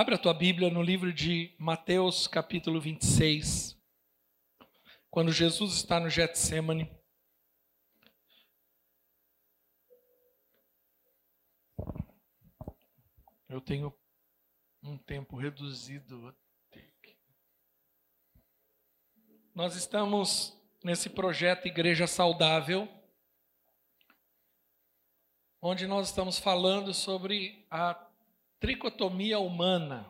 Abra a tua Bíblia no livro de Mateus, capítulo 26. Quando Jesus está no Getsemane. Eu tenho um tempo reduzido. Nós estamos nesse projeto Igreja Saudável, onde nós estamos falando sobre a tricotomia humana,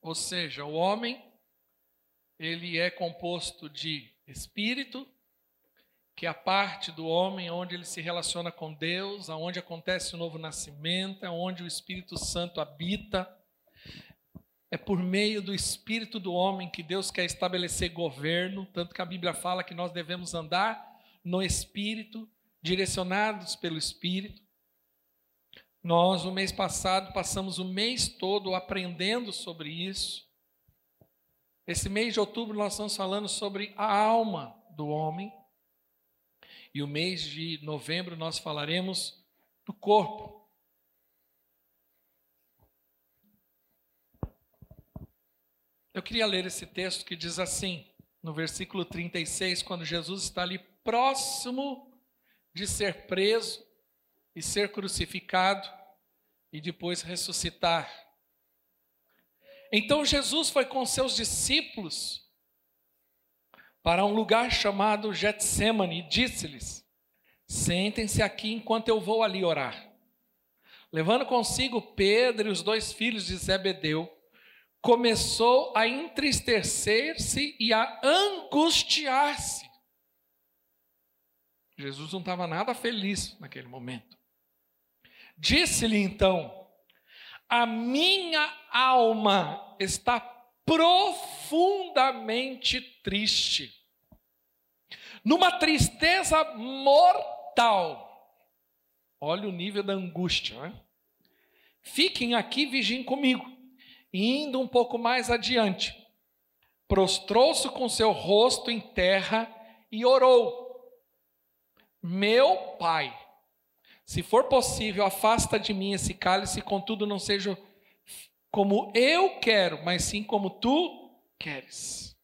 ou seja, o homem ele é composto de espírito, que é a parte do homem onde ele se relaciona com Deus, aonde acontece o novo nascimento, é onde o Espírito Santo habita. É por meio do espírito do homem que Deus quer estabelecer governo, tanto que a Bíblia fala que nós devemos andar no espírito, direcionados pelo espírito. Nós, no mês passado, passamos o mês todo aprendendo sobre isso. Esse mês de outubro, nós estamos falando sobre a alma do homem. E o mês de novembro, nós falaremos do corpo. Eu queria ler esse texto que diz assim, no versículo 36, quando Jesus está ali próximo de ser preso e ser crucificado e depois ressuscitar. Então Jesus foi com seus discípulos para um lugar chamado Getsemane e disse-lhes: Sentem-se aqui enquanto eu vou ali orar. Levando consigo Pedro e os dois filhos de Zebedeu, começou a entristecer-se e a angustiar-se. Jesus não estava nada feliz naquele momento. Disse-lhe então: A minha alma está profundamente triste, numa tristeza mortal. Olha o nível da angústia, né? Fiquem aqui vigiem comigo. Indo um pouco mais adiante, prostrou-se com seu rosto em terra e orou: Meu pai, se for possível, afasta de mim esse cálice, contudo não seja como eu quero, mas sim como tu queres.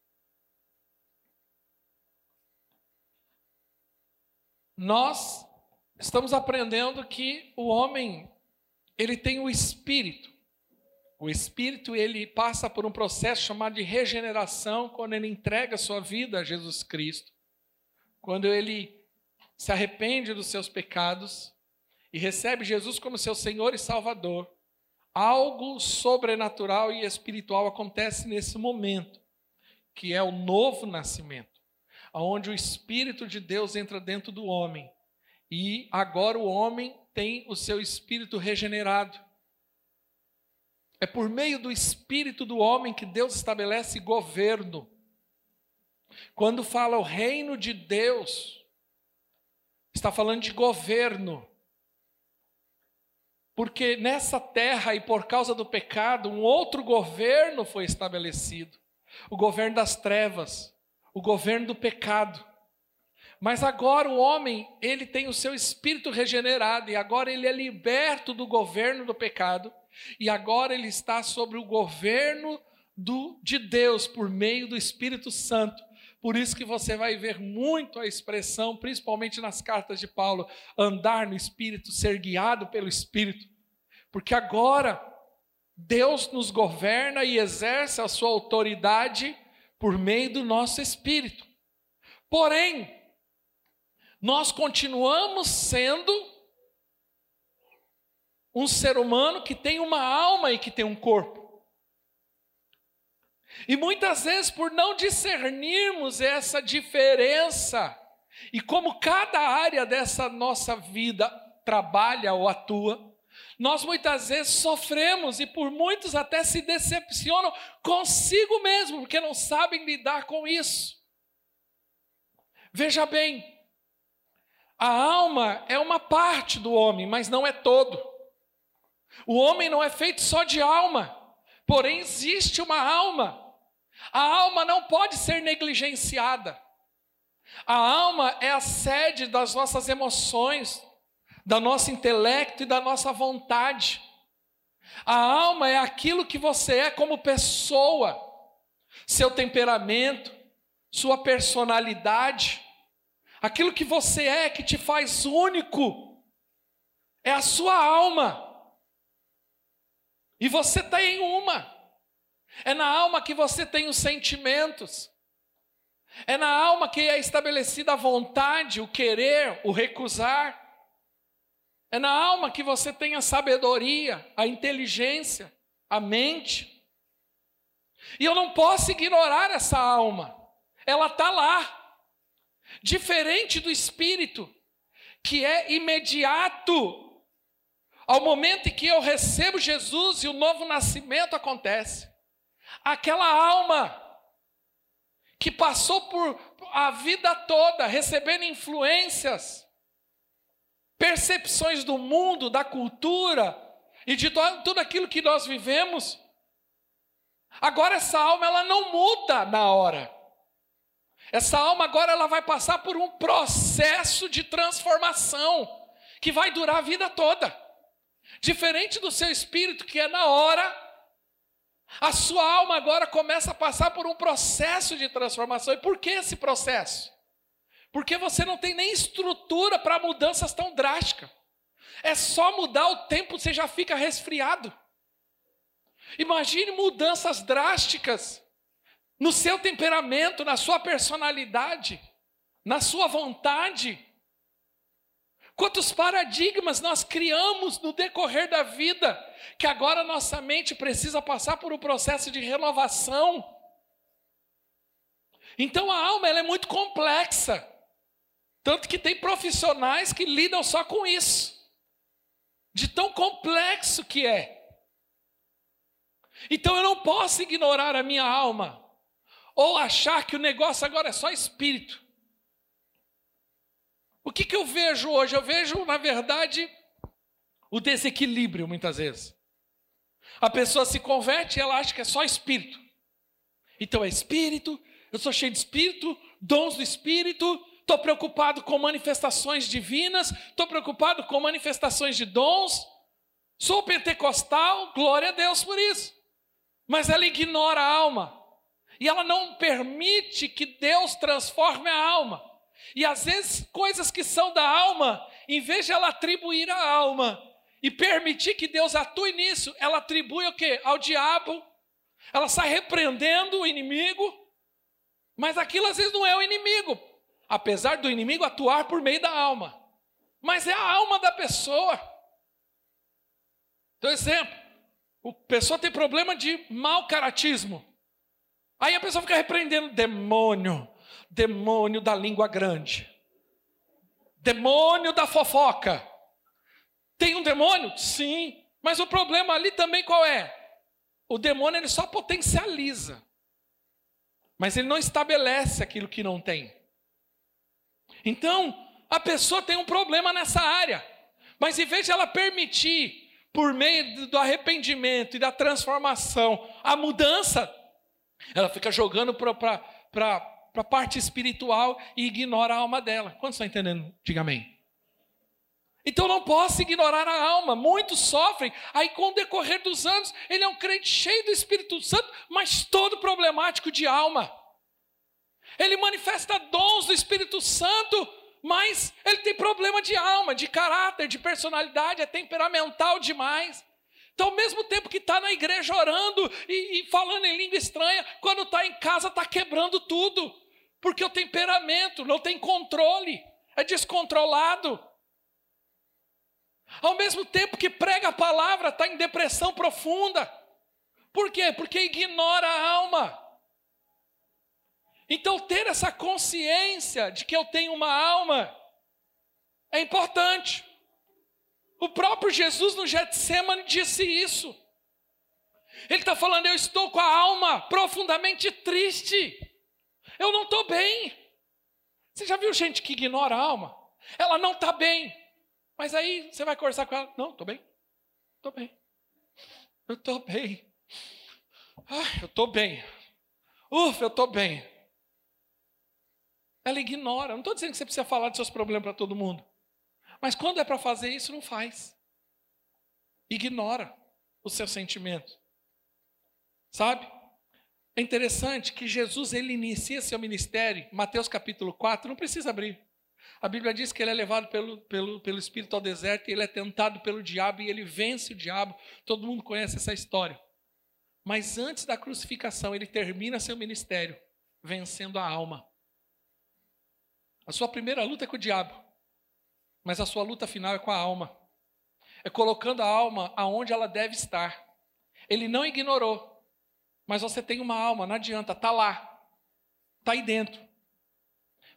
Nós estamos aprendendo que o homem ele tem o espírito. O espírito ele passa por um processo chamado de regeneração quando ele entrega sua vida a Jesus Cristo. Quando ele se arrepende dos seus pecados e recebe Jesus como seu Senhor e Salvador, algo sobrenatural e espiritual acontece nesse momento, que é o novo nascimento, onde o Espírito de Deus entra dentro do homem e agora o homem tem o seu espírito regenerado. É por meio do espírito do homem que Deus estabelece governo. Quando fala o reino de Deus, está falando de governo. Porque nessa terra e por causa do pecado, um outro governo foi estabelecido o governo das trevas, o governo do pecado. Mas agora o homem, ele tem o seu espírito regenerado e agora ele é liberto do governo do pecado e agora ele está sobre o governo do, de Deus por meio do Espírito Santo. Por isso que você vai ver muito a expressão, principalmente nas cartas de Paulo, andar no Espírito, ser guiado pelo Espírito. Porque agora Deus nos governa e exerce a sua autoridade por meio do nosso espírito. Porém, nós continuamos sendo um ser humano que tem uma alma e que tem um corpo. E muitas vezes, por não discernirmos essa diferença, e como cada área dessa nossa vida trabalha ou atua, nós muitas vezes sofremos e por muitos até se decepcionam consigo mesmo, porque não sabem lidar com isso. Veja bem, a alma é uma parte do homem, mas não é todo. O homem não é feito só de alma, porém existe uma alma a alma não pode ser negligenciada. A alma é a sede das nossas emoções, da nosso intelecto e da nossa vontade. A alma é aquilo que você é como pessoa, seu temperamento, sua personalidade, aquilo que você é que te faz único, é a sua alma. E você tem uma. É na alma que você tem os sentimentos. É na alma que é estabelecida a vontade, o querer, o recusar. É na alma que você tem a sabedoria, a inteligência, a mente. E eu não posso ignorar essa alma. Ela está lá. Diferente do espírito, que é imediato. Ao momento em que eu recebo Jesus e o novo nascimento acontece. Aquela alma que passou por a vida toda recebendo influências, percepções do mundo, da cultura e de tudo aquilo que nós vivemos. Agora essa alma ela não muda na hora. Essa alma agora ela vai passar por um processo de transformação que vai durar a vida toda. Diferente do seu espírito que é na hora, a sua alma agora começa a passar por um processo de transformação. E por que esse processo? Porque você não tem nem estrutura para mudanças tão drásticas. É só mudar o tempo, você já fica resfriado. Imagine mudanças drásticas no seu temperamento, na sua personalidade, na sua vontade. Quantos paradigmas nós criamos no decorrer da vida, que agora nossa mente precisa passar por um processo de renovação. Então a alma ela é muito complexa. Tanto que tem profissionais que lidam só com isso. De tão complexo que é. Então eu não posso ignorar a minha alma. Ou achar que o negócio agora é só espírito. O que, que eu vejo hoje? Eu vejo, na verdade, o desequilíbrio muitas vezes. A pessoa se converte e ela acha que é só espírito. Então é espírito, eu sou cheio de espírito, dons do espírito, estou preocupado com manifestações divinas, estou preocupado com manifestações de dons. Sou pentecostal, glória a Deus por isso. Mas ela ignora a alma. E ela não permite que Deus transforme a alma. E às vezes, coisas que são da alma, em vez de ela atribuir à alma e permitir que Deus atue nisso, ela atribui o quê? Ao diabo. Ela sai repreendendo o inimigo, mas aquilo às vezes não é o inimigo, apesar do inimigo atuar por meio da alma, mas é a alma da pessoa. Então, exemplo, a pessoa tem problema de mau caratismo. Aí a pessoa fica repreendendo demônio, demônio da língua grande, demônio da fofoca. Tem um demônio? Sim, mas o problema ali também qual é? O demônio ele só potencializa, mas ele não estabelece aquilo que não tem. Então, a pessoa tem um problema nessa área, mas em vez de ela permitir, por meio do arrependimento e da transformação, a mudança, ela fica jogando para para a parte espiritual e ignora a alma dela. Quantos estão entendendo? Diga amém. Então não posso ignorar a alma. Muitos sofrem. Aí, com o decorrer dos anos, ele é um crente cheio do Espírito Santo, mas todo problemático de alma. Ele manifesta dons do Espírito Santo, mas ele tem problema de alma, de caráter, de personalidade, é temperamental demais. Então, ao mesmo tempo que está na igreja orando e, e, falando em língua estranha, quando está em casa está quebrando tudo porque o temperamento não tem controle, é descontrolado. Ao mesmo tempo que prega a palavra, está em depressão profunda. Por quê? Porque ignora a alma. Então, ter essa consciência de que eu tenho uma alma é importante. O próprio Jesus no Getsemane disse isso. Ele está falando: Eu estou com a alma profundamente triste. Eu não estou bem. Você já viu gente que ignora a alma? Ela não está bem. Mas aí você vai conversar com ela. Não, estou bem. Estou bem. Eu estou bem. Ah, eu estou bem. Ufa, eu estou bem. Ela ignora. Não estou dizendo que você precisa falar de seus problemas para todo mundo. Mas quando é para fazer isso, não faz. Ignora. os seus sentimentos. Sabe? É interessante que Jesus ele inicia seu ministério, Mateus capítulo 4, não precisa abrir. A Bíblia diz que ele é levado pelo, pelo, pelo Espírito ao deserto e ele é tentado pelo diabo e ele vence o diabo. Todo mundo conhece essa história. Mas antes da crucificação, ele termina seu ministério vencendo a alma. A sua primeira luta é com o diabo, mas a sua luta final é com a alma. É colocando a alma aonde ela deve estar. Ele não ignorou, mas você tem uma alma, não adianta, está lá, está aí dentro.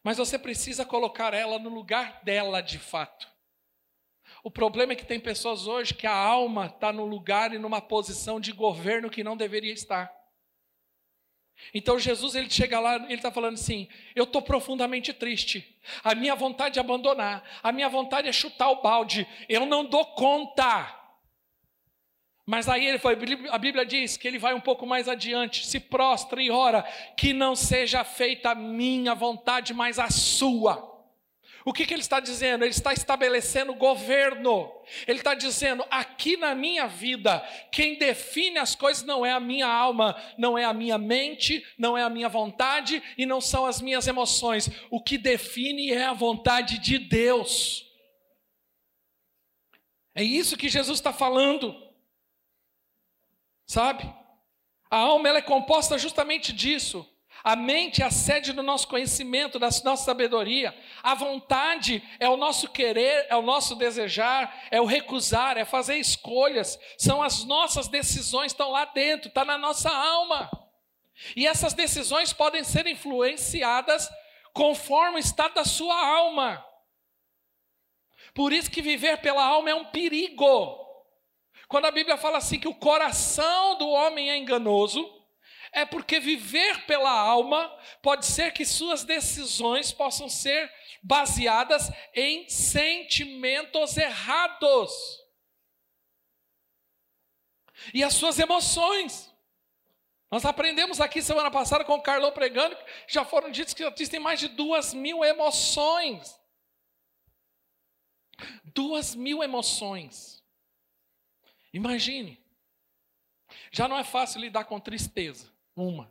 Mas você precisa colocar ela no lugar dela de fato. O problema é que tem pessoas hoje que a alma está no lugar e numa posição de governo que não deveria estar. Então Jesus ele chega lá, ele está falando assim: eu estou profundamente triste. A minha vontade é abandonar, a minha vontade é chutar o balde. Eu não dou conta. Mas aí ele foi, a Bíblia diz que ele vai um pouco mais adiante, se prostra e ora, que não seja feita a minha vontade, mas a sua. O que, que ele está dizendo? Ele está estabelecendo governo. Ele está dizendo: aqui na minha vida, quem define as coisas não é a minha alma, não é a minha mente, não é a minha vontade e não são as minhas emoções. O que define é a vontade de Deus. É isso que Jesus está falando. Sabe? A alma ela é composta justamente disso. A mente é a sede do nosso conhecimento, da nossa sabedoria. A vontade é o nosso querer, é o nosso desejar, é o recusar, é fazer escolhas. São as nossas decisões, estão lá dentro, está na nossa alma. E essas decisões podem ser influenciadas conforme o estado da sua alma. Por isso que viver pela alma é um perigo. Quando a Bíblia fala assim que o coração do homem é enganoso, é porque viver pela alma pode ser que suas decisões possam ser baseadas em sentimentos errados. E as suas emoções. Nós aprendemos aqui semana passada com o Carlão pregando, já foram ditos que existem mais de duas mil emoções. Duas mil emoções. Imagine. Já não é fácil lidar com tristeza, uma.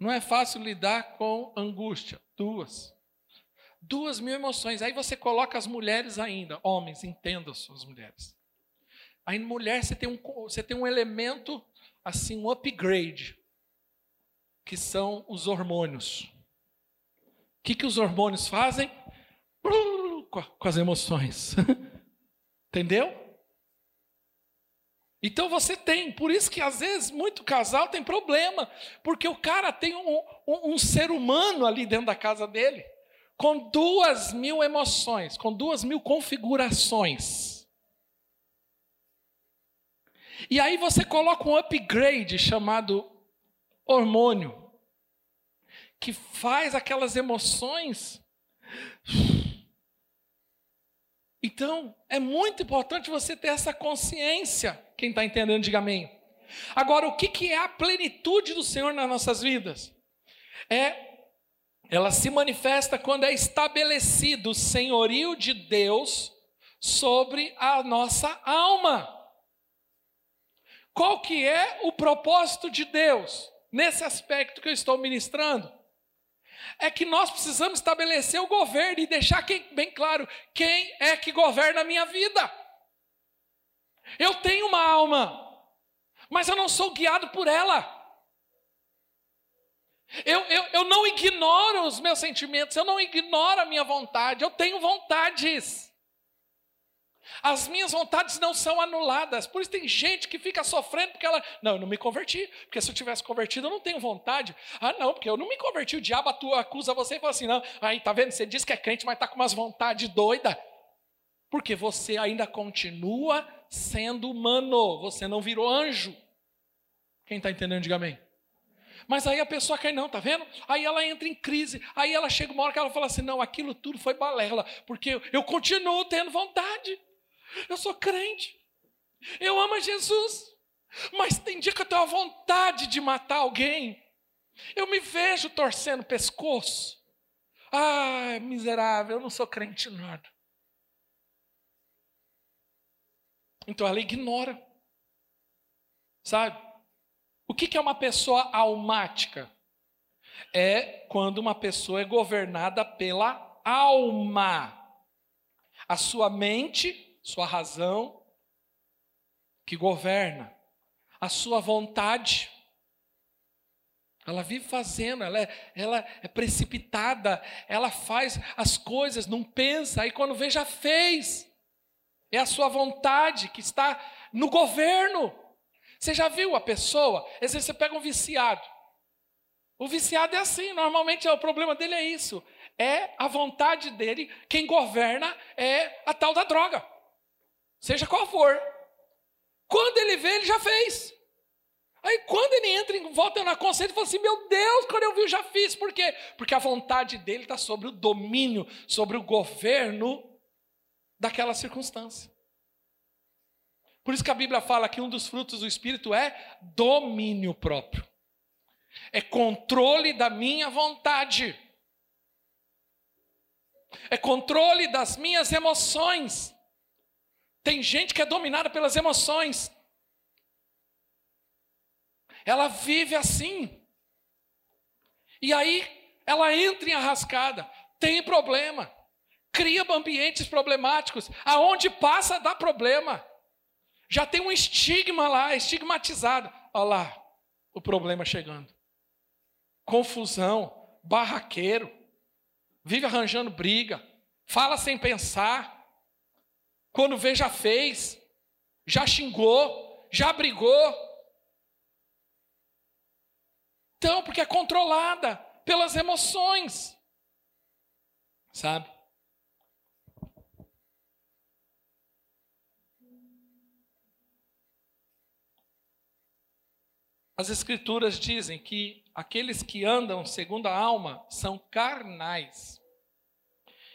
Não é fácil lidar com angústia, duas. Duas mil emoções. Aí você coloca as mulheres ainda. Homens, entendam suas mulheres. Aí, mulher, você tem um, você tem um elemento, assim, um upgrade, que são os hormônios. O que, que os hormônios fazem? Com as emoções. Entendeu? Então você tem, por isso que às vezes muito casal tem problema, porque o cara tem um, um, um, ser humano ali dentro da casa dele, com duas mil emoções, com duas mil configurações. E aí você coloca um upgrade chamado hormônio, que faz aquelas emoções então, é muito importante você ter essa consciência. Quem está entendendo, diga amém. Agora, o que, que é a plenitude do Senhor nas nossas vidas? É, ela se manifesta quando é estabelecido o senhorio de Deus sobre a nossa alma. Qual que é o propósito de Deus nesse aspecto que eu estou ministrando? É que nós precisamos estabelecer o governo e deixar bem claro quem é que governa a minha vida. Eu tenho uma alma, mas eu não sou guiado por ela. Eu, eu, eu não ignoro os meus sentimentos, eu não ignoro a minha vontade, eu tenho vontades. As minhas vontades não são anuladas. Por isso tem gente que fica sofrendo porque ela. Não, eu não me converti. Porque se eu tivesse convertido, eu não tenho vontade. Ah, não, porque eu não me converti. O diabo atua, acusa você e fala assim: não, aí tá vendo? Você diz que é crente, mas tá com umas vontades doidas. Porque você ainda continua sendo humano. Você não virou anjo. Quem está entendendo, diga amém. Mas aí a pessoa cai, não, tá vendo? Aí ela entra em crise. Aí ela chega uma hora que ela fala assim: não, aquilo tudo foi balela. Porque eu continuo tendo vontade. Eu sou crente. Eu amo Jesus. Mas tem dia que eu tenho a vontade de matar alguém. Eu me vejo torcendo o pescoço. Ah, miserável, eu não sou crente nada. Então ela ignora. Sabe? O que é uma pessoa almática? É quando uma pessoa é governada pela alma. A sua mente, sua razão, que governa. A sua vontade. Ela vive fazendo, ela é, ela é precipitada, ela faz as coisas, não pensa, aí quando vê, já fez. É a sua vontade que está no governo. Você já viu a pessoa? Às vezes você pega um viciado. O viciado é assim, normalmente o problema dele é isso. É a vontade dele, quem governa é a tal da droga. Seja qual for. Quando ele vê, ele já fez. Aí quando ele entra em volta na consciência, ele fala assim: Meu Deus, quando eu vi, eu já fiz. Por quê? Porque a vontade dele está sobre o domínio, sobre o governo daquela circunstância. Por isso que a Bíblia fala que um dos frutos do Espírito é domínio próprio, é controle da minha vontade, é controle das minhas emoções. Tem gente que é dominada pelas emoções. Ela vive assim. E aí ela entra em arrascada, tem problema, cria ambientes problemáticos, aonde passa dá problema. Já tem um estigma lá, estigmatizado. Olha lá, o problema chegando. Confusão, barraqueiro, vive arranjando briga, fala sem pensar. Quando vê, já fez, já xingou, já brigou, então, porque é controlada pelas emoções. Sabe? As Escrituras dizem que aqueles que andam segundo a alma são carnais.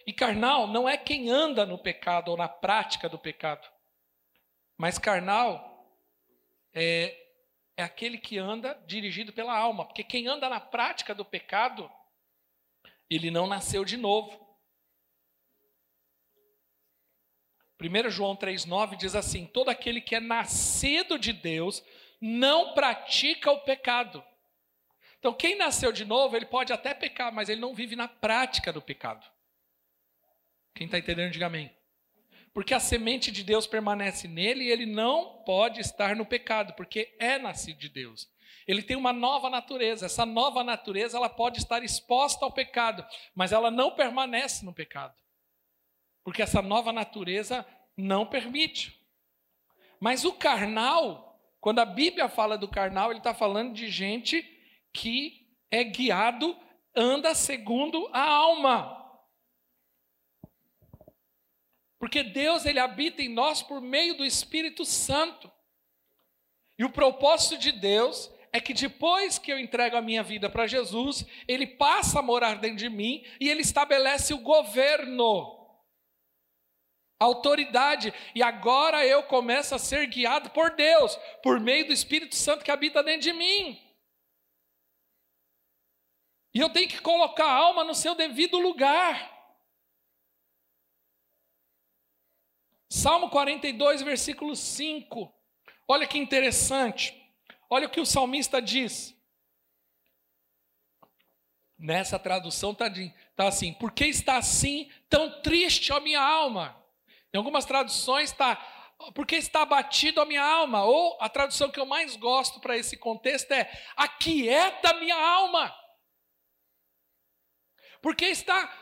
E carnal não é quem anda no pecado ou na prática do pecado, mas carnal é é aquele que anda dirigido pela alma, porque quem anda na prática do pecado, ele não nasceu de novo. 1 João 3,9 diz assim: todo aquele que é nascido de Deus não pratica o pecado. Então, quem nasceu de novo, ele pode até pecar, mas ele não vive na prática do pecado. Quem está entendendo, diga amém porque a semente de Deus permanece nele e ele não pode estar no pecado, porque é nascido de Deus. Ele tem uma nova natureza. Essa nova natureza ela pode estar exposta ao pecado, mas ela não permanece no pecado. Porque essa nova natureza não permite. Mas o carnal, quando a Bíblia fala do carnal, ele está falando de gente que é guiado, anda segundo a alma. Porque Deus ele habita em nós por meio do Espírito Santo. E o propósito de Deus é que depois que eu entrego a minha vida para Jesus, ele passa a morar dentro de mim e ele estabelece o governo, a autoridade, e agora eu começo a ser guiado por Deus, por meio do Espírito Santo que habita dentro de mim. E eu tenho que colocar a alma no seu devido lugar. Salmo 42, versículo 5. Olha que interessante. Olha o que o salmista diz. Nessa tradução está tá assim: Por que está assim tão triste a minha alma? Em algumas traduções está: Por que está abatido a minha alma? Ou a tradução que eu mais gosto para esse contexto é: Aquieta minha alma. Por que está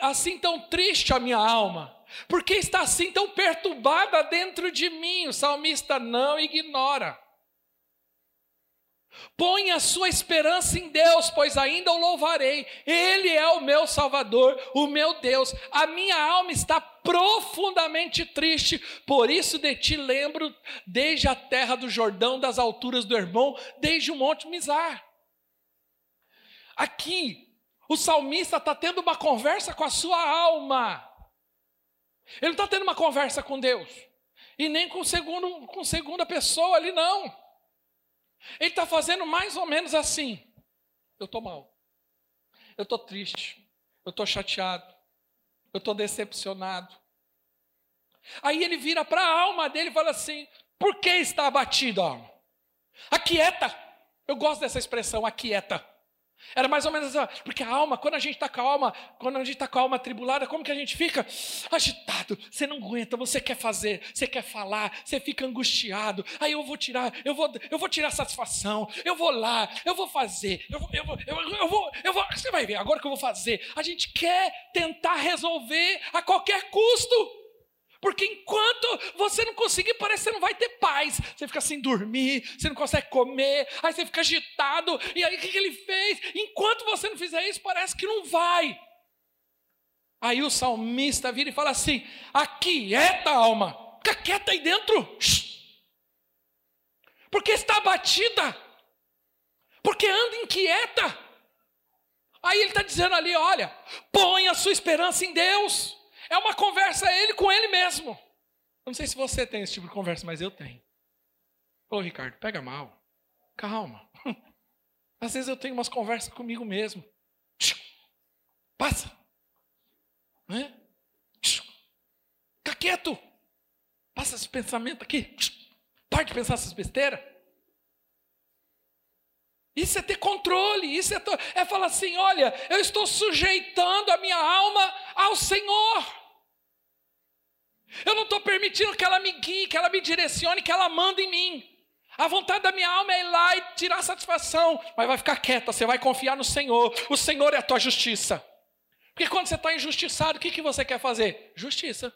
assim tão triste a minha alma? Por que está assim tão perturbada dentro de mim? O salmista não ignora. Põe a sua esperança em Deus, pois ainda o louvarei. Ele é o meu Salvador, o meu Deus. A minha alma está profundamente triste, por isso de ti lembro desde a terra do Jordão, das alturas do Irmão, desde o Monte Mizar. Aqui, o salmista está tendo uma conversa com a sua alma. Ele não está tendo uma conversa com Deus. E nem com, segundo, com segunda pessoa ali, não. Ele está fazendo mais ou menos assim. Eu estou mal. Eu estou triste. Eu estou chateado. Eu estou decepcionado. Aí ele vira para a alma dele e fala assim: Por que está abatido, alma? Aquieta. Eu gosto dessa expressão, aquieta. Era mais ou menos assim, porque a alma, quando a gente está com a alma, quando a gente está com a alma atribulada, como que a gente fica? Agitado, você não aguenta, você quer fazer, você quer falar, você fica angustiado. Aí eu vou tirar, eu vou, eu vou tirar satisfação, eu vou lá, eu vou fazer, eu vou, eu vou, eu vou, eu vou, você vai ver, agora que eu vou fazer. A gente quer tentar resolver a qualquer custo. Porque enquanto você não conseguir, parece que você não vai ter paz. Você fica sem dormir, você não consegue comer, aí você fica agitado. E aí o que, ele fez? Enquanto você não fizer isso, parece que não vai. Aí o salmista vira e fala assim: aquieta, alma, fica quieta aí dentro. Porque está abatida, porque anda inquieta. Aí ele está dizendo ali: olha, põe a sua esperança em Deus. É uma conversa ele com ele mesmo. Eu não sei se você tem esse tipo de conversa, mas eu tenho. Ô, Ricardo, pega mal. Calma. Às vezes eu tenho umas conversas comigo mesmo. Passa. Né? Fica quieto. Passa esse pensamento aqui. Para de pensar essas besteiras. Isso é ter controle, isso é, é falar assim: olha, eu estou sujeitando a minha alma ao Senhor. Eu não estou permitindo que ela me guie, que ela me direcione, que ela manda em mim. A vontade da minha alma é ir lá e tirar satisfação, mas vai ficar quieta, você vai confiar no Senhor. O Senhor é a tua justiça. Porque quando você está injustiçado, o que, que você quer fazer? Justiça.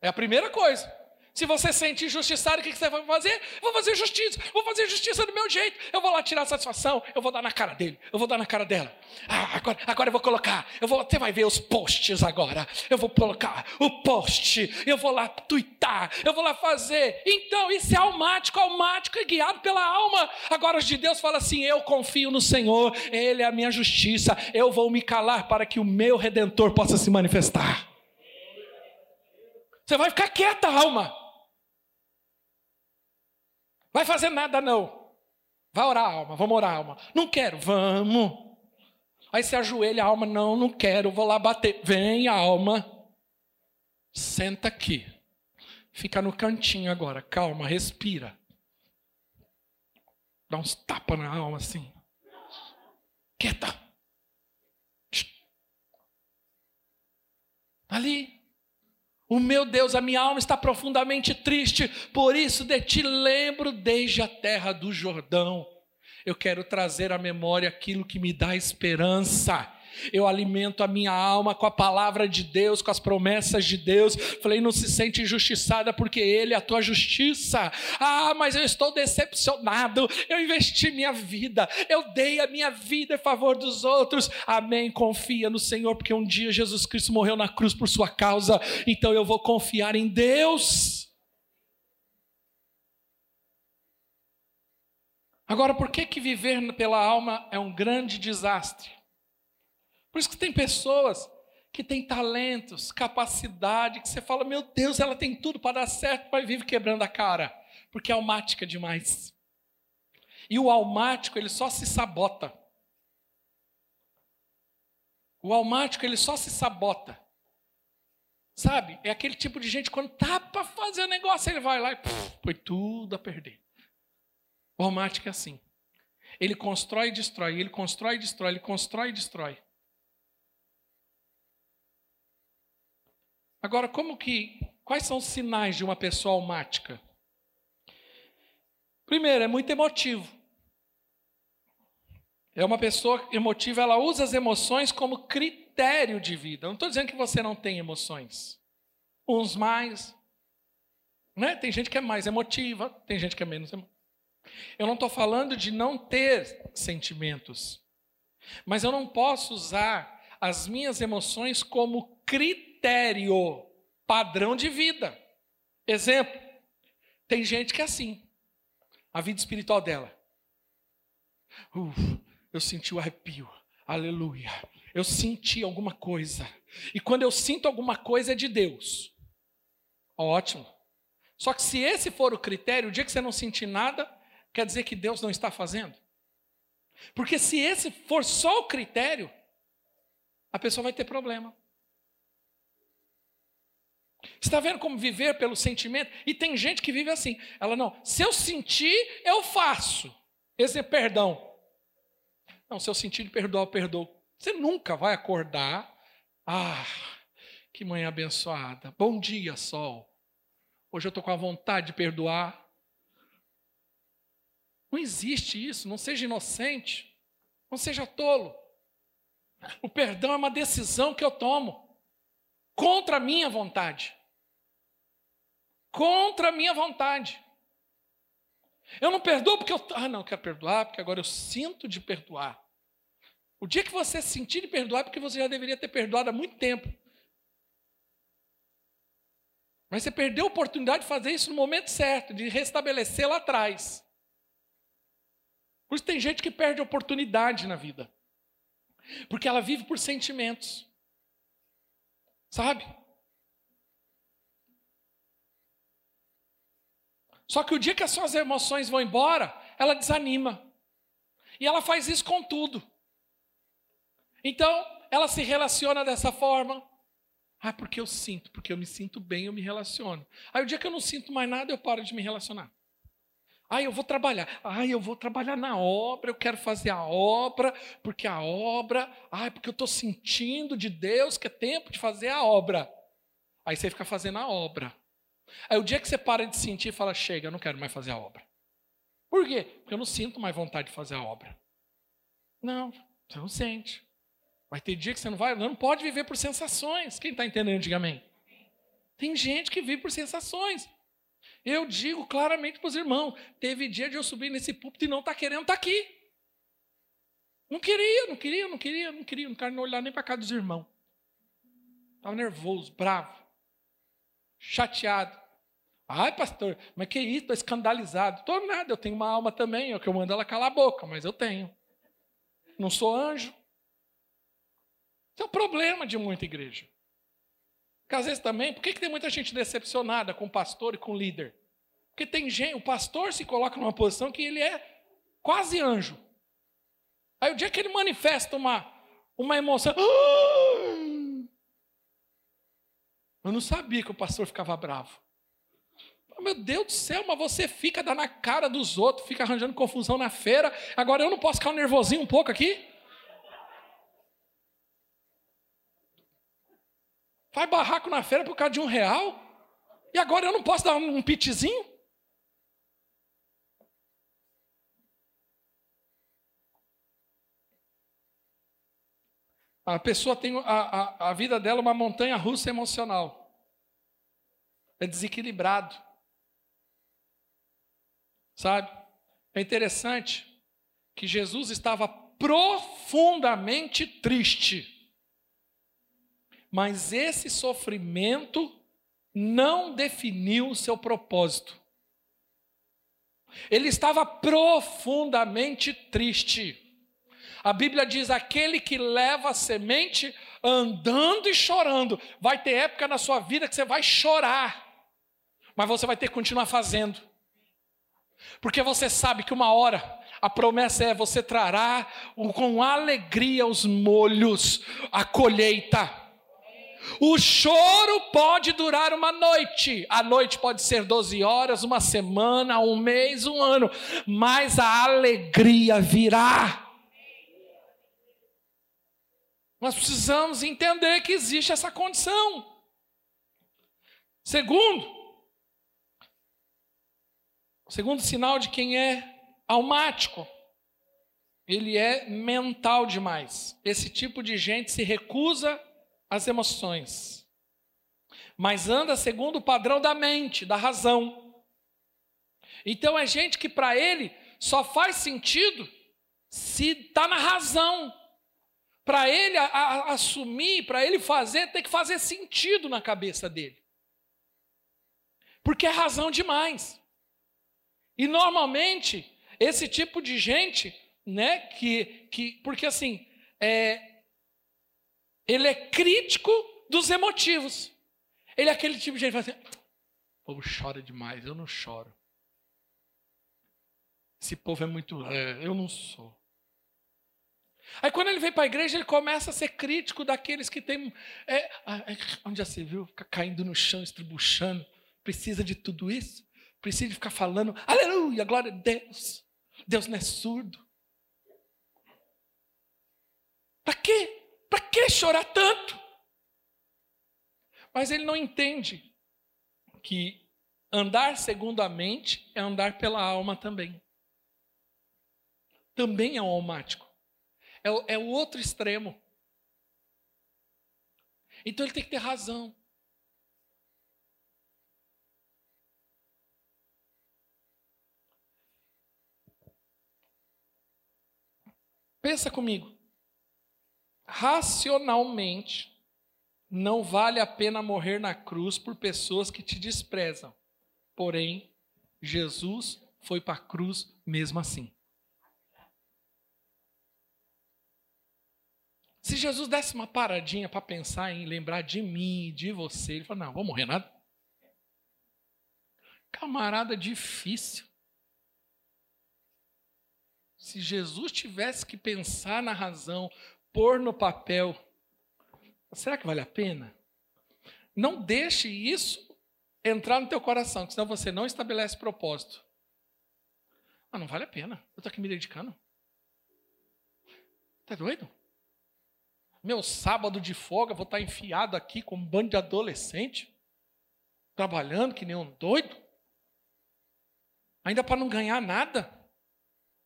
É a primeira coisa. Se você sente injustiçado, o que você vai fazer? Vou fazer justiça, vou fazer justiça do meu jeito. Eu vou lá tirar satisfação, eu vou dar na cara dele, eu vou dar na cara dela. Ah, agora, agora eu vou colocar, eu vou, você vai ver os posts agora. Eu vou colocar o post, eu vou lá tuitar, eu vou lá fazer. Então, isso é almático, almático é guiado pela alma. Agora os de Deus falam assim: eu confio no Senhor, Ele é a minha justiça, eu vou me calar para que o meu redentor possa se manifestar. Você vai ficar quieta, alma. Vai fazer nada não. Vai orar, alma. Vamos orar, alma. Não quero. Vamos. Aí você ajoelha, alma. Não, não quero. Vou lá bater. Vem, alma. Senta aqui. Fica no cantinho agora. Calma, respira. Dá uns tapas na alma assim. Quieta. Ali. O meu Deus, a minha alma está profundamente triste, por isso de ti lembro desde a terra do Jordão. Eu quero trazer à memória aquilo que me dá esperança eu alimento a minha alma com a palavra de Deus, com as promessas de Deus. Falei, não se sente injustiçada porque Ele é a tua justiça. Ah, mas eu estou decepcionado. Eu investi minha vida, eu dei a minha vida em favor dos outros. Amém. Confia no Senhor, porque um dia Jesus Cristo morreu na cruz por sua causa. Então eu vou confiar em Deus. Agora, por que, que viver pela alma é um grande desastre? Por isso que tem pessoas que têm talentos, capacidade, que você fala, meu Deus, ela tem tudo para dar certo, mas vive quebrando a cara, porque é almática demais. E o almático, ele só se sabota. O almático, ele só se sabota. Sabe? É aquele tipo de gente, quando tá para fazer o negócio, ele vai lá e puf, põe tudo a perder. O almático é assim. Ele constrói e destrói, ele constrói e destrói, ele constrói e destrói. Agora, como que quais são os sinais de uma pessoa almática? Primeiro, é muito emotivo. É uma pessoa emotiva, ela usa as emoções como critério de vida. Eu não estou dizendo que você não tem emoções. Uns mais. Né? Tem gente que é mais emotiva, tem gente que é menos emotiva. Eu não estou falando de não ter sentimentos. Mas eu não posso usar as minhas emoções como critério critério padrão de vida. Exemplo, tem gente que é assim. A vida espiritual dela. Uf, eu senti o arrepio. Aleluia. Eu senti alguma coisa. E quando eu sinto alguma coisa é de Deus. Ótimo. Só que se esse for o critério, o dia que você não sentir nada, quer dizer que Deus não está fazendo. Porque se esse for só o critério, a pessoa vai ter problema. Está vendo como viver pelo sentimento? E tem gente que vive assim. Ela não, se eu sentir, eu faço. Esse é perdão. Não, se eu sentir eu perdoo. Você nunca vai acordar. Ah, que manhã abençoada. Bom dia, sol. Hoje eu estou com a vontade de perdoar. Não existe isso. Não seja inocente. Não seja tolo. O perdão é uma decisão que eu tomo contra a minha vontade. Contra a minha vontade. Eu não perdoo porque eu. Ah, não, quero perdoar, porque agora eu sinto de perdoar. O dia que você sentir de perdoar, é porque você já deveria ter perdoado há muito tempo. Mas você perdeu a oportunidade de fazer isso no momento certo, de restabelecer lá atrás. Por isso tem gente que perde oportunidade na vida. Porque ela vive por sentimentos. Sabe? Só que o dia que as suas emoções vão embora, ela desanima. E ela faz isso com tudo. Então, ela se relaciona dessa forma. Ah, porque eu sinto, porque eu me sinto bem, eu me relaciono. Aí o dia que eu não sinto mais nada, eu paro de me relacionar. Ah, eu vou trabalhar. Ah, eu vou trabalhar na obra, eu quero fazer a obra, porque a obra, ah, porque eu estou sentindo de Deus que é tempo de fazer a obra. Aí você fica fazendo a obra. Aí o dia que você para de sentir fala, chega, eu não quero mais fazer a obra. Por quê? Porque eu não sinto mais vontade de fazer a obra. Não, você não sente. Vai ter dia que você não vai, não pode viver por sensações. Quem está entendendo, diga amém. Tem gente que vive por sensações. Eu digo claramente para os irmãos: teve dia de eu subir nesse púlpito e não estar tá querendo estar tá aqui. Não queria, não queria, não queria, não queria, não quero olhar nem para cá dos irmãos. Estava nervoso, bravo, chateado. Ai, pastor, mas que isso? Estou escandalizado. Estou nada, eu tenho uma alma também, é que eu mando ela calar a boca, mas eu tenho. Não sou anjo. Esse é o problema de muita igreja. Porque às vezes também, por que, que tem muita gente decepcionada com o pastor e com o líder? Porque tem gente, o pastor se coloca numa posição que ele é quase anjo. Aí o dia que ele manifesta uma, uma emoção. Eu não sabia que o pastor ficava bravo. Meu Deus do céu, mas você fica dando na cara dos outros, fica arranjando confusão na feira. Agora eu não posso ficar nervosinho um pouco aqui? Faz barraco na feira por causa de um real? E agora eu não posso dar um, pitizinho? A pessoa tem a, a, a vida dela uma montanha russa emocional. É desequilibrado. Sabe? É interessante que Jesus estava profundamente triste. Mas esse sofrimento não definiu o seu propósito. Ele estava profundamente triste. A Bíblia diz: aquele que leva a semente andando e chorando. Vai ter época na sua vida que você vai chorar, mas você vai ter que continuar fazendo, porque você sabe que uma hora a promessa é: você trará com alegria os molhos, a colheita. O choro pode durar uma noite, a noite pode ser 12 horas, uma semana, um mês, um ano, mas a alegria virá. Nós precisamos entender que existe essa condição. Segundo, segundo sinal de quem é almático, ele é mental demais. Esse tipo de gente se recusa as emoções, mas anda segundo o padrão da mente, da razão. Então é gente que para ele só faz sentido se está na razão. Para ele a, a, assumir, para ele fazer, tem que fazer sentido na cabeça dele. Porque é razão demais. E normalmente, esse tipo de gente, né, que, que porque assim, é, ele é crítico dos emotivos. Ele é aquele tipo de gente que fala assim: o povo chora demais, eu não choro. Esse povo é muito. É, eu não sou. Aí quando ele vem para a igreja, ele começa a ser crítico daqueles que têm. É, é, onde já se viu? Fica caindo no chão, estribuchando. Precisa de tudo isso? Precisa de ficar falando, aleluia, glória a Deus. Deus não é surdo. Para quê? Para que chorar tanto? Mas ele não entende que andar segundo a mente é andar pela alma também. Também é almático. É, é o outro extremo. Então ele tem que ter razão. Pensa comigo. Racionalmente, não vale a pena morrer na cruz por pessoas que te desprezam. Porém, Jesus foi para a cruz mesmo assim. Se Jesus desse uma paradinha para pensar em lembrar de mim, de você, ele falou: Não, vou morrer nada. Camarada difícil. Se Jesus tivesse que pensar na razão, pôr no papel, será que vale a pena? Não deixe isso entrar no teu coração, senão você não estabelece propósito. Ah, não vale a pena. Eu estou aqui me dedicando. Tá doido? Meu sábado de folga, vou estar enfiado aqui com um bando de adolescente, trabalhando que nem um doido, ainda para não ganhar nada.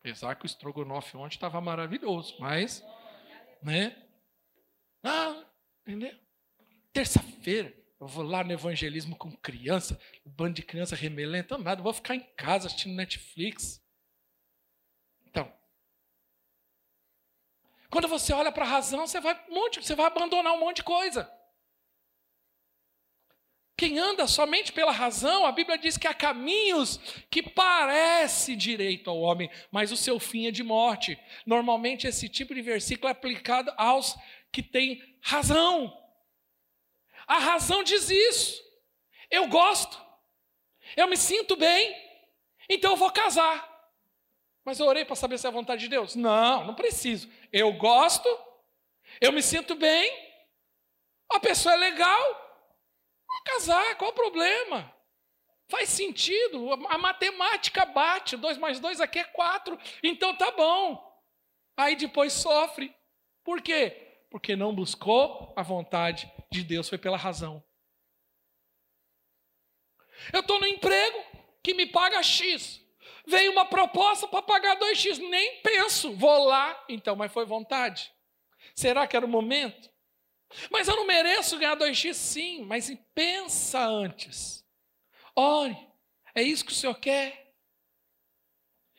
Apesar que o estrogonofe ontem estava maravilhoso, mas, né? Ah, entendeu? Terça-feira, eu vou lá no evangelismo com criança, bando de criança remelenta, nada, vou ficar em casa assistindo Netflix. Quando você olha para a razão, você vai, um monte, você vai abandonar um monte de coisa. Quem anda somente pela razão, a Bíblia diz que há caminhos que parece direito ao homem, mas o seu fim é de morte. Normalmente esse tipo de versículo é aplicado aos que têm razão. A razão diz isso. Eu gosto. Eu me sinto bem. Então eu vou casar. Mas eu orei para saber se é a vontade de Deus? Não, não preciso. Eu gosto, eu me sinto bem, a pessoa é legal, vou casar, qual o problema? Faz sentido, a matemática bate, 2 mais 2 aqui é 4, então tá bom. Aí depois sofre. Por quê? Porque não buscou a vontade de Deus, foi pela razão. Eu estou no emprego que me paga X. Veio uma proposta para pagar 2x, nem penso, vou lá. Então, mas foi vontade. Será que era o momento? Mas eu não mereço ganhar 2x, sim, mas pensa antes. Ore, é isso que o Senhor quer?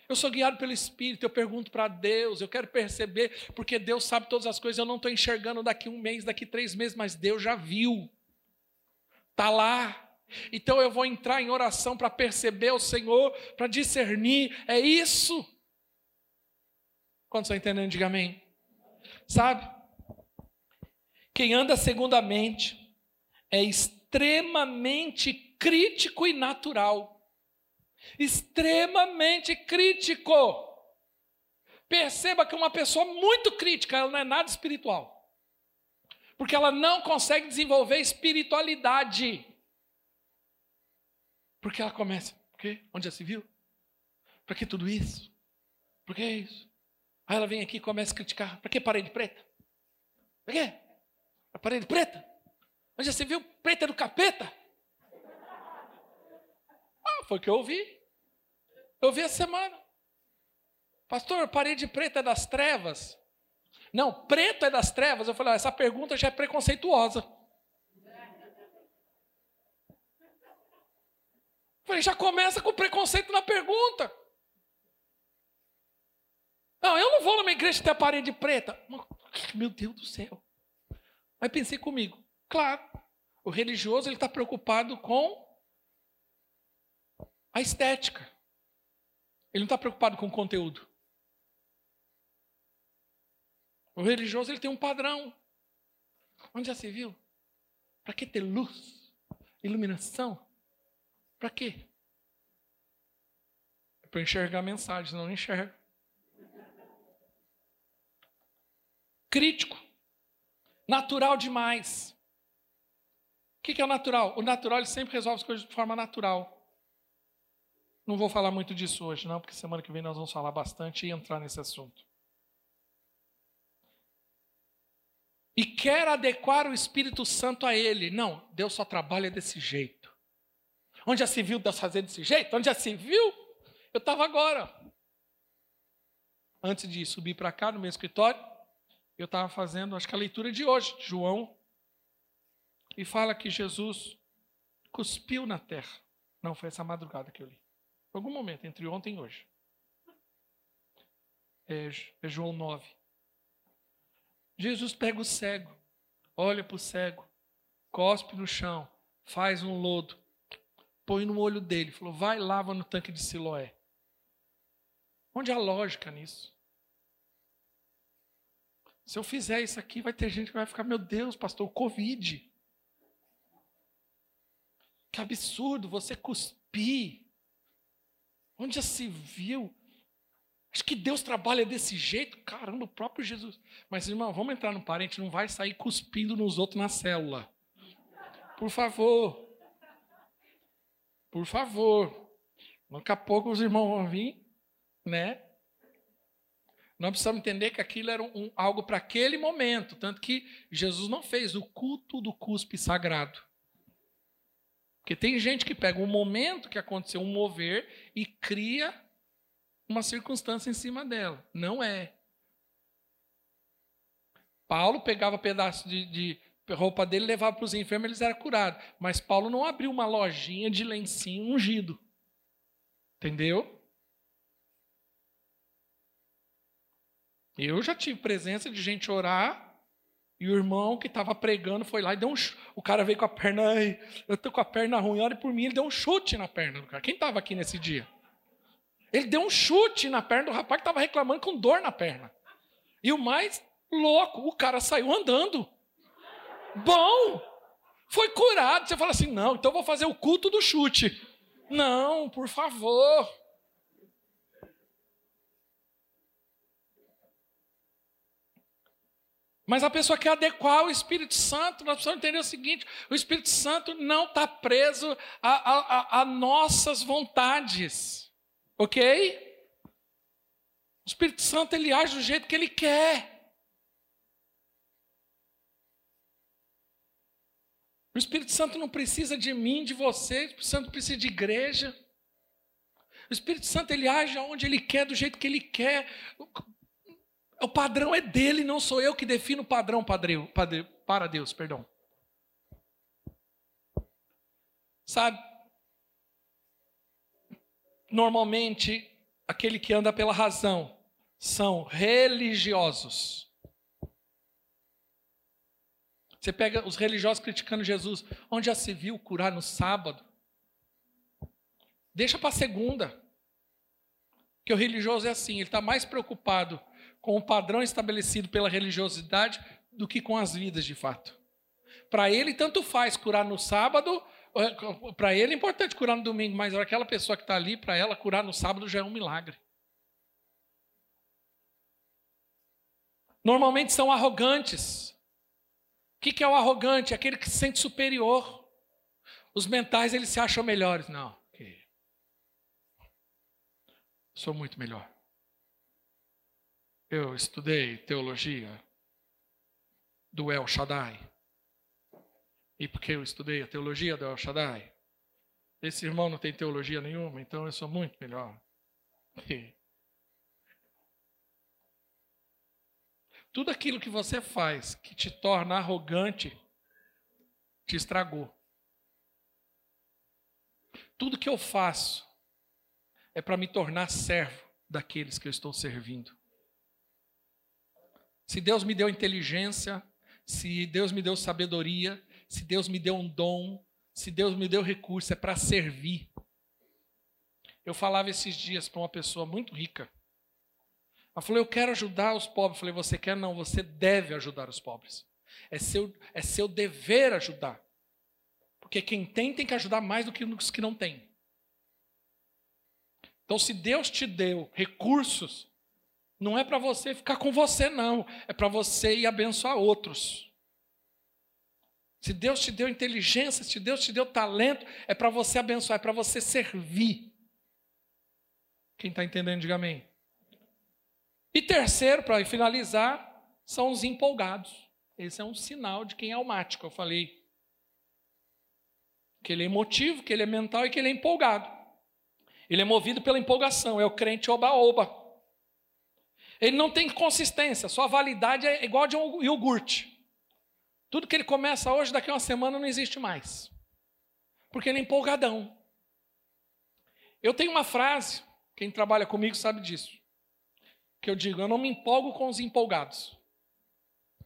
Eu sou guiado pelo Espírito, eu pergunto para Deus, eu quero perceber, porque Deus sabe todas as coisas, eu não estou enxergando daqui um mês, daqui três meses, mas Deus já viu. Está lá. Então eu vou entrar em oração para perceber o Senhor, para discernir. É isso. Quantos estão entendendo? Diga amém. Sabe? Quem anda segundo a mente é extremamente crítico e natural. Extremamente crítico. Perceba que uma pessoa muito crítica, ela não é nada espiritual. Porque ela não consegue desenvolver espiritualidade. Porque ela começa, por quê? Onde já se viu? Para que tudo isso? Por que isso? Aí ela vem aqui e começa a criticar. Para que parede preta? Para quê? A parede preta? Onde já se viu? Preta do capeta? Ah, foi o que eu ouvi. Eu ouvi essa semana. Pastor, parede preta é das trevas? Não, preto é das trevas. Eu falei, ah, essa pergunta já é preconceituosa. Falei, já começa com preconceito na pergunta. Não, eu não vou numa igreja ter a parede preta. Meu Deus do céu. Aí pensei comigo, claro, o religioso ele está preocupado com a estética. Ele não está preocupado com o conteúdo. O religioso ele tem um padrão. Onde já se viu? Para que ter luz, iluminação? Para quê? É para enxergar senão não enxerga. crítico, natural demais. O que é o natural? O natural ele sempre resolve as coisas de forma natural. Não vou falar muito disso hoje, não, porque semana que vem nós vamos falar bastante e entrar nesse assunto. E quer adequar o Espírito Santo a ele. Não, Deus só trabalha desse jeito. Onde já se viu Deus fazer desse jeito? Onde já se viu? Eu estava agora. Antes de subir para cá no meu escritório, eu estava fazendo, acho que a leitura de hoje, de João. E fala que Jesus cuspiu na terra. Não, foi essa madrugada que eu li. Algum momento, entre ontem e hoje. É, é João 9. Jesus pega o cego, olha para o cego, cospe no chão, faz um lodo, põe no olho dele, falou: vai lava no tanque de Siloé. Onde há lógica nisso? Se eu fizer isso aqui, vai ter gente que vai ficar, meu Deus, pastor, o Covid. Que absurdo você cuspir. Onde já se viu? Acho que Deus trabalha desse jeito. Caramba, o próprio Jesus. Mas, irmão, vamos entrar no parente, não vai sair cuspindo nos outros na célula. Por favor. Por favor. Daqui a pouco os irmãos vão vir, né? Nós precisamos entender que aquilo era um, algo para aquele momento. Tanto que Jesus não fez o culto do cuspe sagrado. Porque tem gente que pega um momento que aconteceu um mover e cria uma circunstância em cima dela. Não é. Paulo pegava pedaço de, de roupa dele levava para os enfermos, eles eram curados. Mas Paulo não abriu uma lojinha de lencinho ungido. Entendeu? Eu já tive presença de gente orar e o irmão que estava pregando foi lá e deu um O cara veio com a perna, ai, eu estou com a perna ruim, olha por mim, ele deu um chute na perna do cara. Quem estava aqui nesse dia? Ele deu um chute na perna do rapaz que estava reclamando com dor na perna. E o mais louco, o cara saiu andando. Bom, foi curado. Você fala assim: não, então vou fazer o culto do chute. Não, por favor. Mas a pessoa quer adequar o Espírito Santo, nós precisamos entender o seguinte: o Espírito Santo não está preso a, a, a, nossas vontades, ok? O Espírito Santo ele age do jeito que ele quer. O Espírito Santo não precisa de mim, de você, o Espírito Santo precisa de igreja. O Espírito Santo ele age onde ele quer, do jeito que ele quer. O padrão é dele, não sou eu que defino o padrão para Deus, perdão. Sabe? Normalmente, aquele que anda pela razão são religiosos. Você pega os religiosos criticando Jesus, onde já se viu curar no sábado? Deixa para segunda. Que o religioso é assim, ele está mais preocupado com o padrão estabelecido pela religiosidade do que com as vidas de fato. Para ele, tanto faz curar no sábado, é, para ele é importante curar no domingo, mas aquela pessoa que está ali, para ela, curar no sábado já é um milagre. Normalmente são arrogantes. O que é o arrogante? Aquele que se sente superior. Os mentais, eles se acham melhores. Não. Sou muito melhor. Eu estudei teologia do El Shaddai. E porque eu estudei a teologia do El Shaddai, esse irmão não tem teologia nenhuma, então eu sou muito melhor. Tudo aquilo que você faz que te torna arrogante, te estragou. Tudo que eu faço é para me tornar servo daqueles que eu estou servindo. Se Deus me deu inteligência, se Deus me deu sabedoria, se Deus me deu um dom, se Deus me deu recurso, é para servir. Eu falava esses dias para uma pessoa muito rica. Ela falou: Eu quero ajudar os pobres. Eu falei: Você quer? Não, você deve ajudar os pobres. É seu, é seu dever ajudar. Porque quem tem, tem que ajudar mais do que os que não têm. Então, se Deus te deu recursos, Não é para você ficar com você, não. É para você ir abençoar outros. Se Deus te deu inteligência, se Deus te deu talento, é para você abençoar, é para você servir. Quem está entendendo, diga amém. E terceiro, para finalizar, são os empolgados. Esse é um sinal de quem é almático, eu falei. Que ele é emotivo, que ele é mental e que ele é empolgado. Ele é movido pela empolgação, é o crente oba-oba. Ele não tem consistência, sua validade é igual a de um iogurte. Tudo que ele começa hoje, daqui a uma semana não existe mais. Porque ele é empolgadão. Eu tenho uma frase, quem trabalha comigo sabe disso. Que eu digo, eu não me empolgo com os empolgados.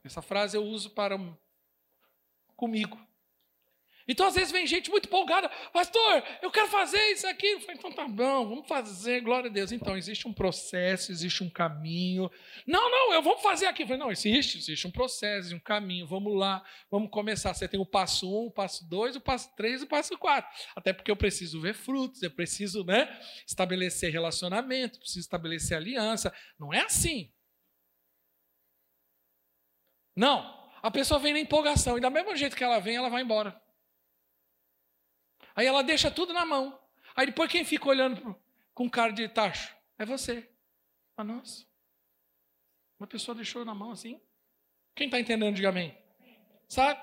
Essa frase eu uso para comigo. Então, às vezes, vem gente muito empolgada, pastor, eu quero fazer isso aqui. Eu falei, então tá bom, vamos fazer, glória a Deus. Então, existe um processo, existe um caminho. Não, não, eu vou fazer aqui. Eu falei, não, existe, existe um processo, um caminho, vamos lá, vamos começar. Você tem o passo um, o passo dois, o passo três, o passo quatro. Até porque eu preciso ver frutos, eu preciso né, estabelecer relacionamento, preciso estabelecer aliança. Não é assim. Não, a pessoa vem na empolgação, e da mesma jeito que ela vem, ela vai embora. Aí ela deixa tudo na mão. Aí depois quem fica olhando com cara de tacho? É você. A nós. Uma pessoa deixou na mão assim. Quem está entendendo, diga amém. Sabe?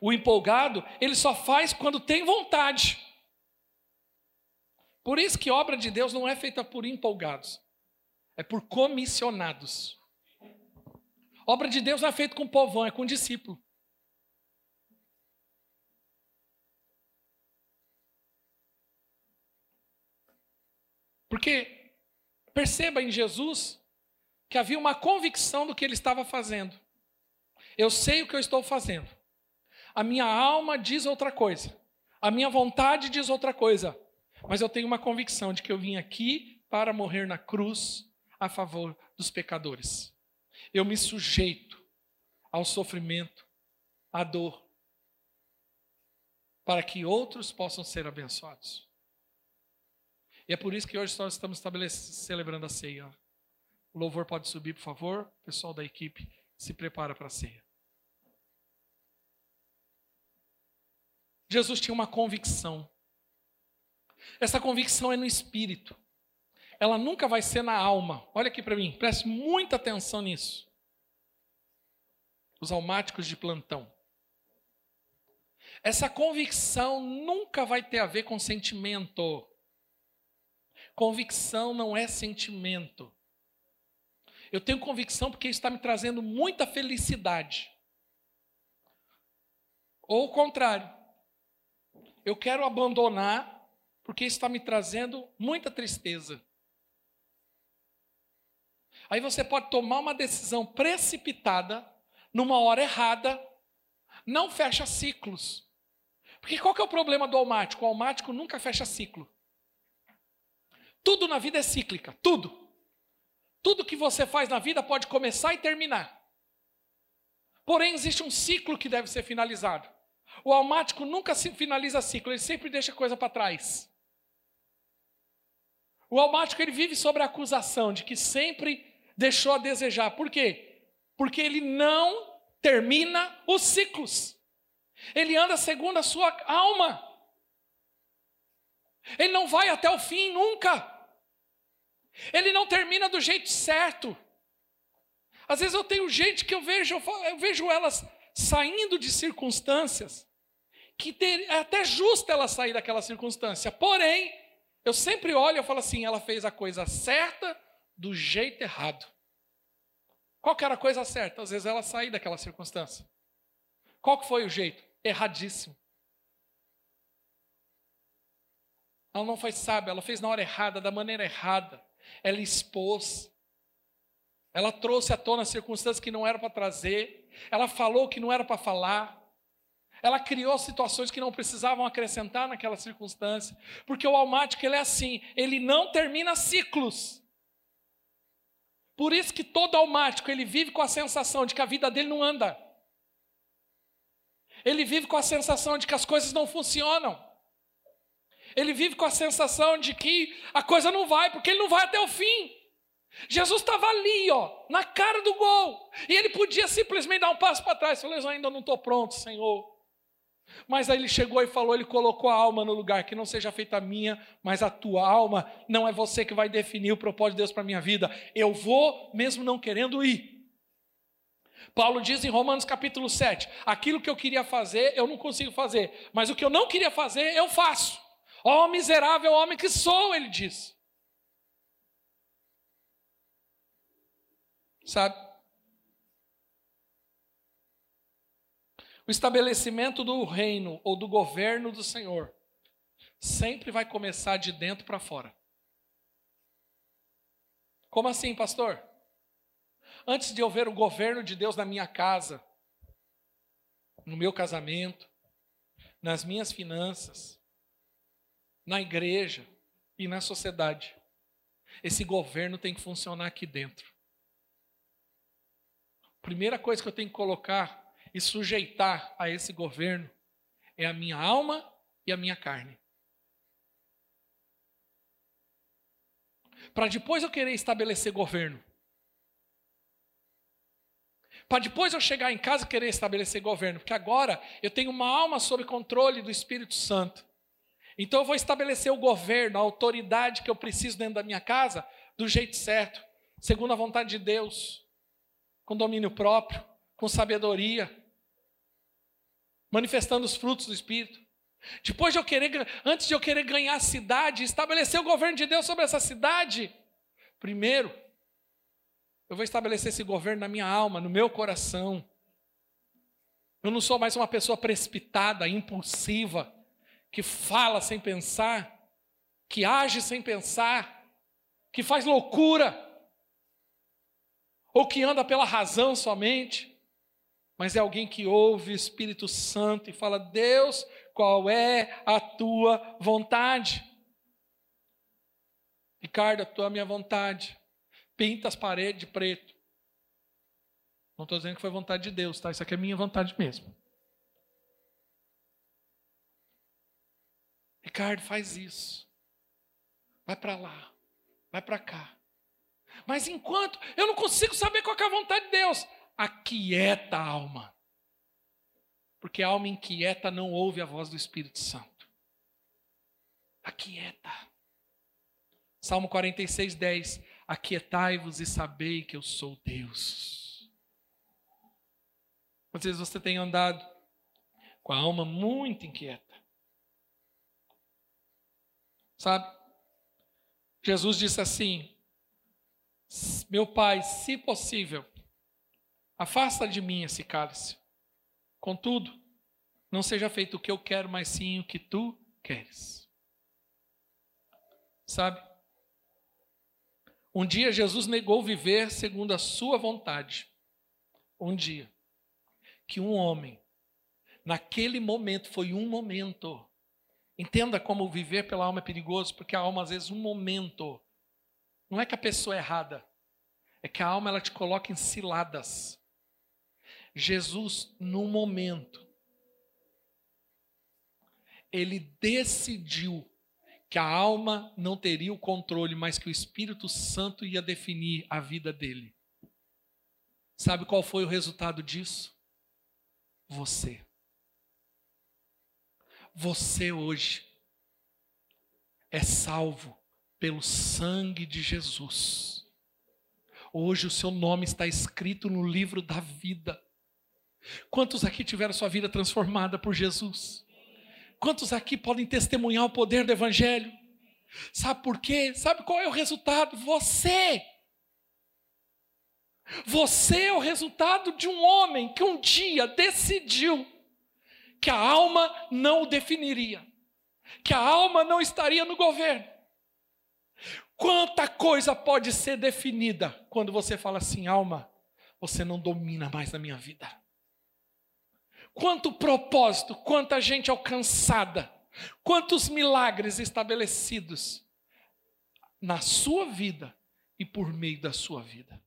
O empolgado, ele só faz quando tem vontade. Por isso que obra de Deus não é feita por empolgados, é por comissionados. Obra de Deus não é feita com povão, é com discípulo. Porque perceba em Jesus que havia uma convicção do que ele estava fazendo. Eu sei o que eu estou fazendo. A minha alma diz outra coisa. A minha vontade diz outra coisa. Mas eu tenho uma convicção de que eu vim aqui para morrer na cruz a favor dos pecadores. Eu me sujeito ao sofrimento, à dor, para que outros possam ser abençoados. E é por isso que hoje nós estamos celebrando a ceia. O louvor pode subir, por favor. O pessoal da equipe se prepara para a ceia. Jesus tinha uma convicção. Essa convicção é no espírito. Ela nunca vai ser na alma. Olha aqui para mim, preste muita atenção nisso. Os almáticos de plantão. Essa convicção nunca vai ter a ver com sentimento. Convicção não é sentimento. Eu tenho convicção porque está me trazendo muita felicidade. Ou o contrário, eu quero abandonar porque está me trazendo muita tristeza. Aí você pode tomar uma decisão precipitada, numa hora errada, não fecha ciclos. Porque qual que é o problema do almático? O almático nunca fecha ciclo. Tudo na vida é cíclica, tudo. Tudo que você faz na vida pode começar e terminar. Porém, existe um ciclo que deve ser finalizado. O almático nunca finaliza ciclo, ele sempre deixa coisa para trás. O almático ele vive sobre a acusação de que sempre deixou a desejar. Por quê? Porque ele não termina os ciclos. Ele anda segundo a sua alma. Ele não vai até o fim nunca. Ele não termina do jeito certo. Às vezes eu tenho gente que eu vejo, eu vejo elas saindo de circunstâncias que ter, é até justo ela sair daquela circunstância. Porém, eu sempre olho e falo assim, ela fez a coisa certa do jeito errado. Qual que era a coisa certa? Às vezes ela sair daquela circunstância. Qual que foi o jeito? Erradíssimo. Ela não foi sábia, ela fez na hora errada, da maneira errada ela expôs, ela trouxe à tona circunstâncias que não era para trazer, ela falou que não era para falar, ela criou situações que não precisavam acrescentar naquela circunstância, porque o almático ele é assim, ele não termina ciclos. Por isso que todo almático ele vive com a sensação de que a vida dele não anda. Ele vive com a sensação de que as coisas não funcionam. Ele vive com a sensação de que a coisa não vai, porque ele não vai até o fim. Jesus estava ali, ó, na cara do gol. E ele podia simplesmente dar um passo para trás. Falei, eu ainda não estou pronto, Senhor. Mas aí ele chegou e falou, ele colocou a alma no lugar, que não seja feita a minha, mas a tua alma. Não é você que vai definir o propósito de Deus para a minha vida. Eu vou, mesmo não querendo ir. Paulo diz em Romanos capítulo 7: aquilo que eu queria fazer, eu não consigo fazer, mas o que eu não queria fazer, eu faço. Ó oh, miserável homem que sou, ele diz. Sabe? O estabelecimento do reino ou do governo do Senhor sempre vai começar de dentro para fora. Como assim, pastor? Antes de eu ver o governo de Deus na minha casa, no meu casamento, nas minhas finanças, na igreja e na sociedade, esse governo tem que funcionar aqui dentro. Primeira coisa que eu tenho que colocar e sujeitar a esse governo é a minha alma e a minha carne. Para depois eu querer estabelecer governo. Para depois eu chegar em casa e querer estabelecer governo. Porque agora eu tenho uma alma sob controle do Espírito Santo. Então eu vou estabelecer o governo, a autoridade que eu preciso dentro da minha casa, do jeito certo, segundo a vontade de Deus, com domínio próprio, com sabedoria, manifestando os frutos do Espírito. Depois de eu querer, antes de eu querer ganhar a cidade, estabelecer o governo de Deus sobre essa cidade, primeiro, eu vou estabelecer esse governo na minha alma, no meu coração. Eu não sou mais uma pessoa precipitada, impulsiva, que fala sem pensar, que age sem pensar, que faz loucura, ou que anda pela razão somente mas é alguém que ouve o Espírito Santo e fala: Deus, qual é a tua vontade? Ricardo, a tua minha vontade. Pinta as paredes de preto. Não estou dizendo que foi vontade de Deus, tá? Isso aqui é minha vontade mesmo. Ricardo, faz isso. Vai para lá. Vai para cá. Mas enquanto eu não consigo saber qual é a vontade de Deus, aquieta a alma. Porque a alma inquieta não ouve a voz do Espírito Santo. Aquieta. Salmo 46, 10. Aquietai-vos e sabei que eu sou Deus. Às vezes você tem andado com a alma muito inquieta. Sabe? Jesus disse assim: Meu Pai, se possível, Afasta de mim esse cálice. Contudo, não seja feito o que eu quero, mas sim o que tu queres. Sabe? Um dia Jesus negou viver segundo a sua vontade. Um dia. Que um homem, naquele momento, foi um momento. Entenda como viver pela alma é perigoso, porque a alma, às vezes, um momento. Não é que a pessoa é errada, é que a alma ela te coloca em ciladas. Jesus, no momento, ele decidiu que a alma não teria o controle, mas que o Espírito Santo ia definir a vida dele. Sabe qual foi o resultado disso? Você. Você hoje é salvo pelo sangue de Jesus. Hoje o seu nome está escrito no livro da vida. Quantos aqui tiveram sua vida transformada por Jesus? Quantos aqui podem testemunhar o poder do Evangelho? Sabe por quê? Sabe qual é o resultado? Você. Você é o resultado de um homem que um dia decidiu que a alma não o definiria, que a alma não estaria no governo. Quanta coisa pode ser definida quando você fala assim, alma, você não domina mais a minha vida. Quanto propósito, quanta gente alcançada, quantos milagres estabelecidos na sua vida e por meio da sua vida.